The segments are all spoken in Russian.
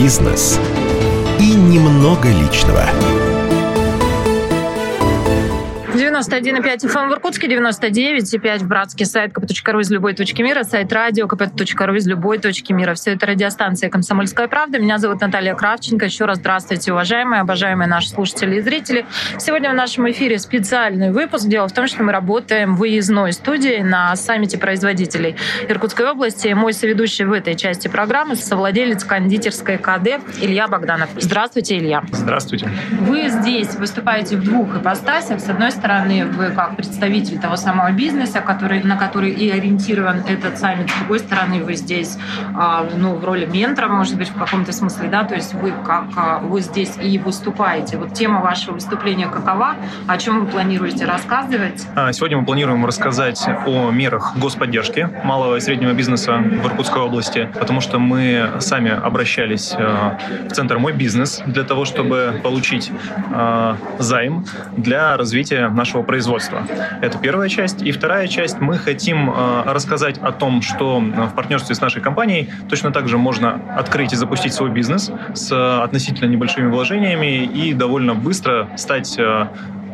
бизнес и немного личного. 91,5 FM в Иркутске, 99,5 в Братске, сайт kp.ru из любой точки мира, сайт радио kp.ru из любой точки мира. Все это радиостанция «Комсомольская правда». Меня зовут Наталья Кравченко. Еще раз здравствуйте, уважаемые, обожаемые наши слушатели и зрители. Сегодня в нашем эфире специальный выпуск. Дело в том, что мы работаем в выездной студии на саммите производителей Иркутской области. Мой соведущий в этой части программы совладелец кондитерской КД Илья Богданов. Здравствуйте, Илья. Здравствуйте. Вы здесь выступаете в двух ипостасях. С одной стороны, стороны, вы как представитель того самого бизнеса, который, на который и ориентирован этот саммит, с другой стороны, вы здесь а, ну, в роли ментора, может быть, в каком-то смысле, да, то есть вы как а, вы здесь и выступаете. Вот тема вашего выступления какова? О чем вы планируете рассказывать? А, сегодня мы планируем рассказать о мерах господдержки малого и среднего бизнеса в Иркутской области, потому что мы сами обращались в Центр «Мой бизнес» для того, чтобы получить займ для развития нашего производства. Это первая часть. И вторая часть, мы хотим э, рассказать о том, что э, в партнерстве с нашей компанией точно так же можно открыть и запустить свой бизнес с э, относительно небольшими вложениями и довольно быстро стать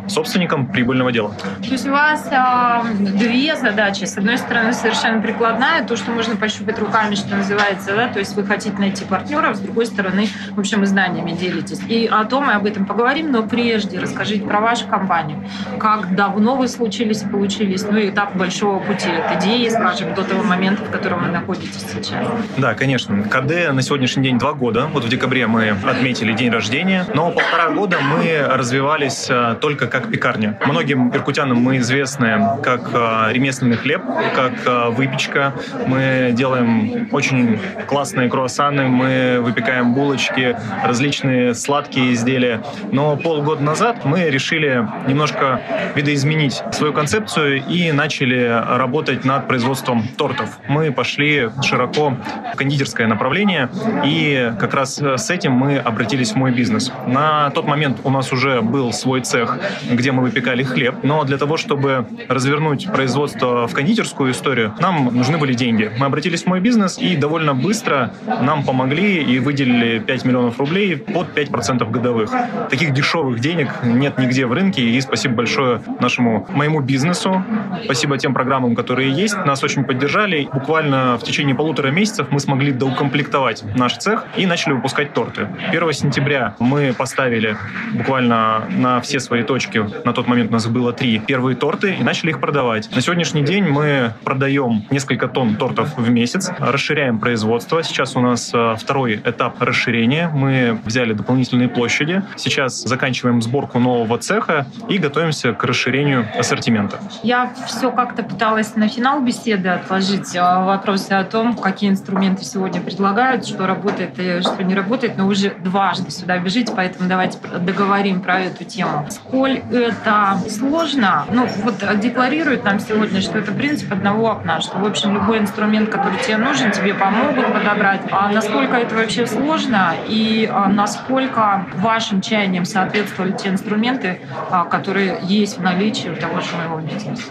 собственником прибыльного дела. То есть у вас э, две задачи. С одной стороны, совершенно прикладная, то, что можно пощупать руками, что называется, да, то есть вы хотите найти партнера, с другой стороны, в общем, вы знаниями делитесь. И о том мы об этом поговорим, но прежде расскажите про вашу компанию. Как давно вы случились и получились, ну и этап большого пути от идеи, скажем, до того момента, в котором вы находитесь сейчас. Да, конечно. КД на сегодняшний день два года. Вот в декабре мы отметили день рождения, но полтора года мы развивались э, только как пекарня. Многим иркутянам мы известны как э, ремесленный хлеб, как э, выпечка. Мы делаем очень классные круассаны, мы выпекаем булочки, различные сладкие изделия. Но полгода назад мы решили немножко видоизменить свою концепцию и начали работать над производством тортов. Мы пошли широко в кондитерское направление, и как раз с этим мы обратились в мой бизнес. На тот момент у нас уже был свой цех, где мы выпекали хлеб. Но для того, чтобы развернуть производство в кондитерскую историю, нам нужны были деньги. Мы обратились в мой бизнес и довольно быстро нам помогли и выделили 5 миллионов рублей под 5% годовых. Таких дешевых денег нет нигде в рынке, и спасибо большое нашему моему бизнесу. Спасибо тем программам, которые есть. Нас очень поддержали. Буквально в течение полутора месяцев мы смогли доукомплектовать наш цех и начали выпускать торты. 1 сентября мы поставили буквально на все свои точки на тот момент у нас было три первые торты и начали их продавать. На сегодняшний день мы продаем несколько тонн тортов в месяц, расширяем производство. Сейчас у нас э, второй этап расширения. Мы взяли дополнительные площади. Сейчас заканчиваем сборку нового цеха и готовимся к расширению ассортимента. Я все как-то пыталась на финал беседы отложить э, вопросы о том, какие инструменты сегодня предлагают, что работает и что не работает, но уже дважды сюда бежите, поэтому давайте договорим про эту тему. Сколь это сложно. Ну, вот декларируют нам сегодня, что это принцип одного окна, что, в общем, любой инструмент, который тебе нужен, тебе помогут подобрать. А насколько это вообще сложно и а, насколько вашим чаяниям соответствовали те инструменты, а, которые есть в наличии у того же моего бизнеса?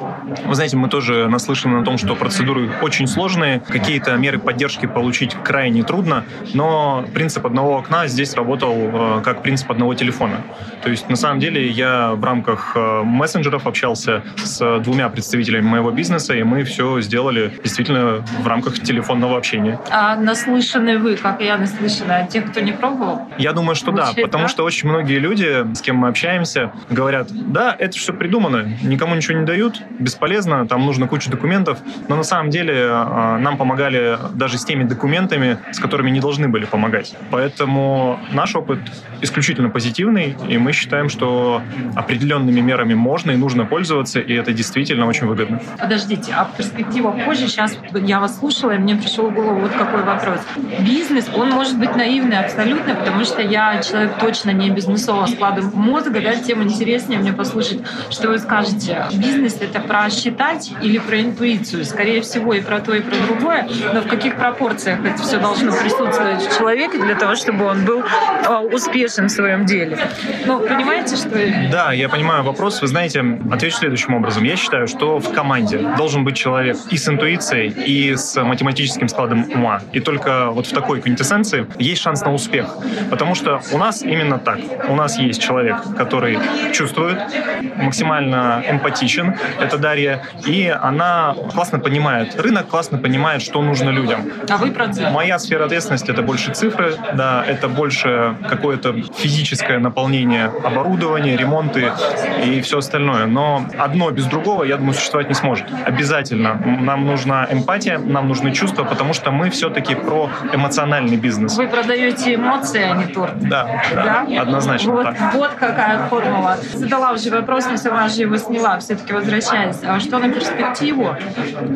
Вы знаете, мы тоже наслышаны на том, что процедуры очень сложные, какие-то меры поддержки получить крайне трудно, но принцип одного окна здесь работал э, как принцип одного телефона. То есть, на самом деле, я в рамках э, мессенджеров общался с двумя представителями моего бизнеса, и мы все сделали действительно в рамках телефонного общения. А наслышаны вы, как я наслышана, от тех, кто не пробовал? Я думаю, что Звучит, да, потому да? что очень многие люди, с кем мы общаемся, говорят, да, это все придумано, никому ничего не дают, бесполезно, там нужно куча документов, но на самом деле э, нам помогали даже с теми документами, с которыми не должны были помогать. Поэтому наш опыт исключительно позитивный, и мы считаем, что определенными мерами можно и нужно пользоваться, и это действительно очень выгодно. Подождите, а перспектива позже, сейчас я вас слушала, и мне пришел в голову вот какой вопрос. Бизнес, он может быть наивный абсолютно, потому что я человек точно не бизнесового склада мозга, да, тем интереснее мне послушать, что вы скажете. Бизнес — это про считать или про интуицию? Скорее всего, и про то, и про другое, но в каких пропорциях это все должно присутствовать в человеке для того, чтобы он был а, успешен в своем деле? Ну, понимаете, что... Да, я понимаю вопрос. Вы знаете, отвечу следующим образом. Я считаю, что в команде должен быть человек и с интуицией, и с математическим складом ума. И только вот в такой квинтэссенции есть шанс на успех. Потому что у нас именно так. У нас есть человек, который чувствует, максимально эмпатичен, это Дарья, и она классно понимает рынок, классно понимает, что нужно людям. А вы процент? Моя сфера ответственности — это больше цифры, да, это больше какое-то физическое наполнение оборудования, ремонты и все остальное. Но одно без другого, я думаю, существовать не сможет. Обязательно. Нам нужна эмпатия, нам нужны чувства, потому что мы все-таки про эмоциональный бизнес. Вы продаете эмоции, а не торт. Да, да, Да? однозначно вот, так. Вот какая формула. Задала уже вопрос, но сама же его сняла, все-таки возвращаясь. А что на перспективу?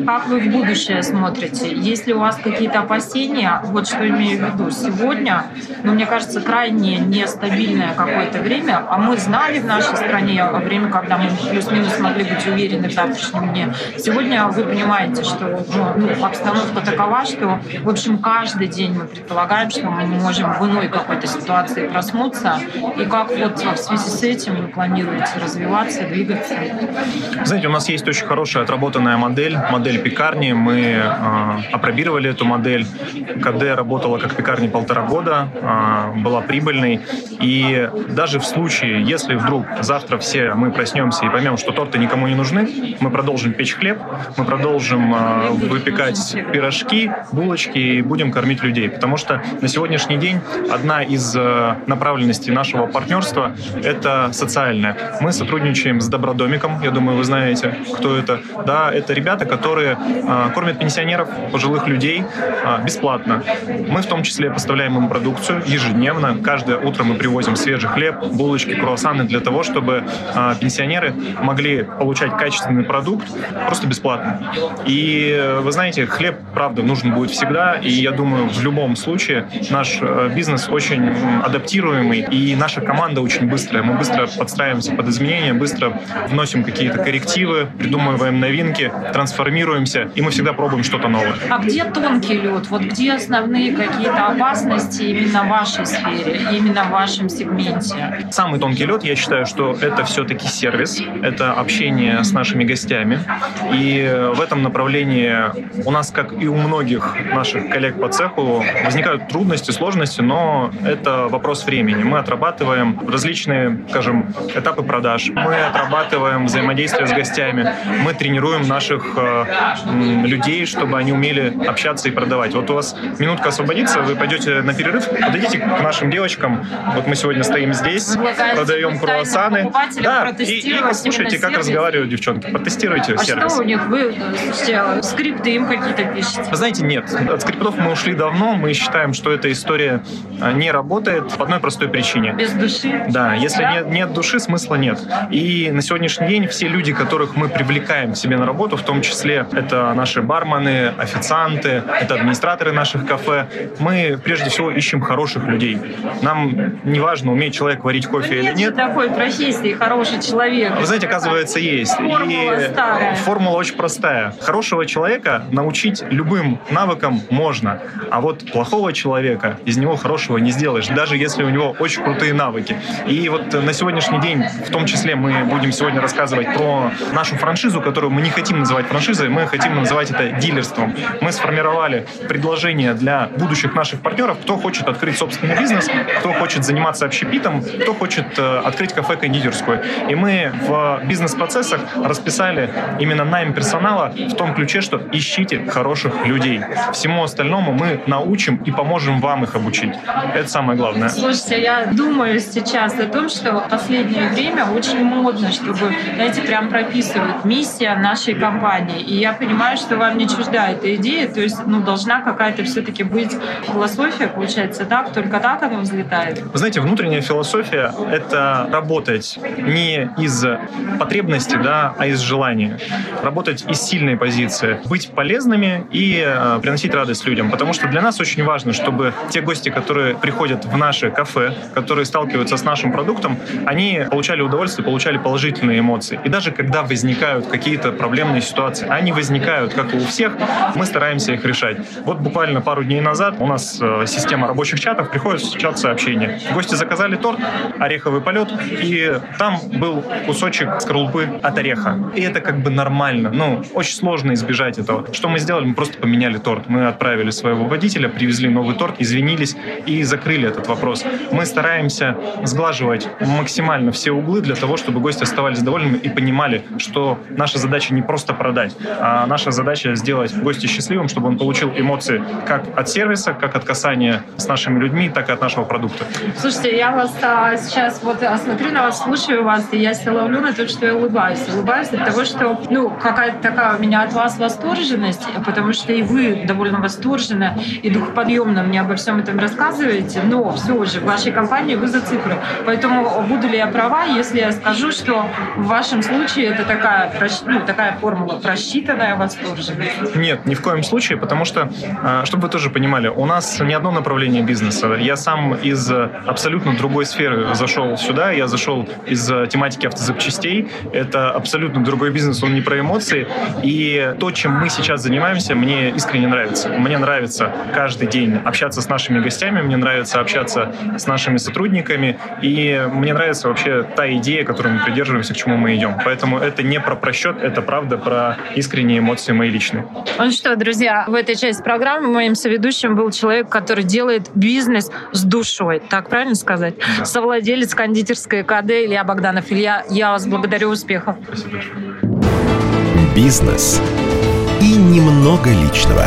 Как вы в будущее смотрите? Есть ли у вас какие-то опасения? Вот что имею в виду. Сегодня, ну, мне кажется, крайне нестабильное какое-то время, а мы знали в нашей стране время, когда мы плюс-минус могли быть уверены в завтрашнем дне. Сегодня вы понимаете, что ну, ну, обстановка такова, что, в общем, каждый день мы предполагаем, что мы можем в иной какой-то ситуации проснуться. И как вот в связи с этим вы планируете развиваться, двигаться? Знаете, у нас есть очень хорошая отработанная модель, модель пекарни. Мы э, опробировали эту модель. КД работала как пекарня полтора года, э, была прибыльной. И даже в случае, если вдруг завтра все мы проснемся и поймем, что торты никому не нужны, мы продолжим печь хлеб, мы продолжим э, выпекать пирожки, булочки и будем кормить людей. Потому что на сегодняшний день одна из э, направленностей нашего партнерства – это социальная. Мы сотрудничаем с Добродомиком, я думаю, вы знаете, кто это. Да, это ребята, которые э, кормят пенсионеров, пожилых людей э, бесплатно. Мы в том числе поставляем им продукцию ежедневно. Каждое утро мы привозим свежий хлеб, булочки, круассаны для того, чтобы э, пенсионеры могли получать качественный продукт просто бесплатно. И э, вы знаете, хлеб, правда, нужен будет всегда. И я думаю, в любом случае наш э, бизнес очень адаптируемый, и наша команда очень быстрая. Мы быстро подстраиваемся под изменения, быстро вносим какие-то коррективы, придумываем новинки, трансформируемся, и мы всегда пробуем что-то новое. А где тонкий лед? Вот где основные какие-то опасности именно в вашей сфере, именно в вашем сегменте? Самый тонкий лед, я считаю, что это все-таки сервис, это общение с нашими гостями. И в этом направлении у нас, как и у многих наших коллег по цеху, возникают трудности, сложности, но это вопрос времени. Мы отрабатываем различные, скажем, этапы продаж, мы отрабатываем взаимодействие с гостями, мы тренируем наших э, людей, чтобы они умели общаться и продавать. Вот у вас минутка освободится, вы пойдете на перерыв, подойдите к нашим девочкам. Вот мы сегодня стоим здесь, продаем круассаны. Покупателям Да, и, и послушайте, как разговаривают девчонки. Потестируйте А сервис. что у них? Вы э, слушайте, скрипты им какие-то пишете? Вы знаете, нет. От скриптов мы ушли давно. Мы считаем, что эта история а, не работает по одной простой причине. Без души? Да, если Да? Нет, нет души, смысла нет. И на сегодняшний день все люди, которых мы привлекаем к себе на работу, в том числе это наши бармены, официанты, это администраторы наших кафе, мы прежде всего ищем хороших людей. Нам не важно, умеет человек варить кофе или Ну, нет же нет. такой профессии, хороший человек. Вы знаете, оказывается, есть. Формула И старая. формула очень простая. Хорошего человека научить любым навыкам можно, а вот плохого человека из него хорошего не сделаешь, даже если у него очень крутые навыки. И вот на сегодняшний день, в том числе, мы будем сегодня рассказывать про нашу франшизу, которую мы не хотим называть франшизой, мы хотим называть это дилерством. Мы сформировали предложение для будущих наших партнеров, кто хочет открыть собственный бизнес, кто хочет заниматься общепитом, кто хочет э, открыть кафе-кондитерскую. И мы в бизнес-процессах расписали именно найм персонала в том ключе, что ищите хороших людей. Всему остальному мы научим и поможем вам их обучить. Это самое главное. Слушайте, я думаю сейчас о том, что в последнее время очень модно, чтобы, знаете, прям прописывают миссия нашей компании. И я понимаю, что вам не чужда эта идея, то есть, ну, должна какая-то все-таки быть философия, получается, так, только так оно взлетает. Вы знаете, внутренняя философия — это работать не из потребности, да, а из желания. Работать из сильной позиции. Быть полезными и э, приносить радость людям. Потому что для нас очень важно, чтобы те гости, которые приходят в наше кафе, которые сталкиваются с нашим продуктом, они получали удовольствие, получали положительные эмоции. И даже когда возникают какие-то проблемные ситуации, они возникают, как и у всех, мы стараемся их решать. Вот буквально пару дней назад у нас э, система рабочих чатов, приходит чат сообщения. Гости заказали торт, ореховый полет, и Там был кусочек скорлупы от ореха. И это как бы нормально. Ну, очень сложно избежать этого. Что мы сделали? Мы просто поменяли торт. Мы отправили своего водителя, привезли новый торт, извинились и закрыли этот вопрос. Мы стараемся сглаживать максимально все углы для того, чтобы гости оставались довольными и понимали, что наша задача не просто продать, а наша задача сделать гостя счастливым, чтобы он получил эмоции как от сервиса, как от касания с нашими людьми, так и от нашего продукта. Слушайте, я вас а, сейчас вот а, смотрю на вас, слушаю вас, и я себя ловлю на то, что я улыбаюсь. Улыбаюсь от того, что, ну, какая-то такая у меня от вас восторженность, потому что и вы довольно восторженно и духоподъемно мне обо всем этом рассказываете, но все же в вашей компании вы за цифры. Поэтому буду ли я права, если я скажу, что в вашем случае это такая, ну, такая формула просчитанная восторженность? Нет, ни в коем случае, потому что, а, чтобы вы тоже понимали, у нас не одно направление бизнеса. Я сам из абсолютно другой сферы зашел сюда, я зашел из тематики автозапчастей. Это абсолютно другой бизнес, он не про эмоции. И то, чем мы сейчас занимаемся, мне искренне нравится. Мне нравится каждый день общаться с нашими гостями, мне нравится общаться с нашими сотрудниками, и мне нравится вообще та идея, которую мы придерживаемся, к чему мы идем. Поэтому это не про просчет, это правда про искренние эмоции мои личные. Ну что, друзья, в этой части программы моим соведущим был человек, который делает бизнес с душой. Так правильно сказать? Да. Совладелец кондитерской КД Илья Богданов. Илья, я вас благодарю, успехов. Спасибо Бизнес и немного личного.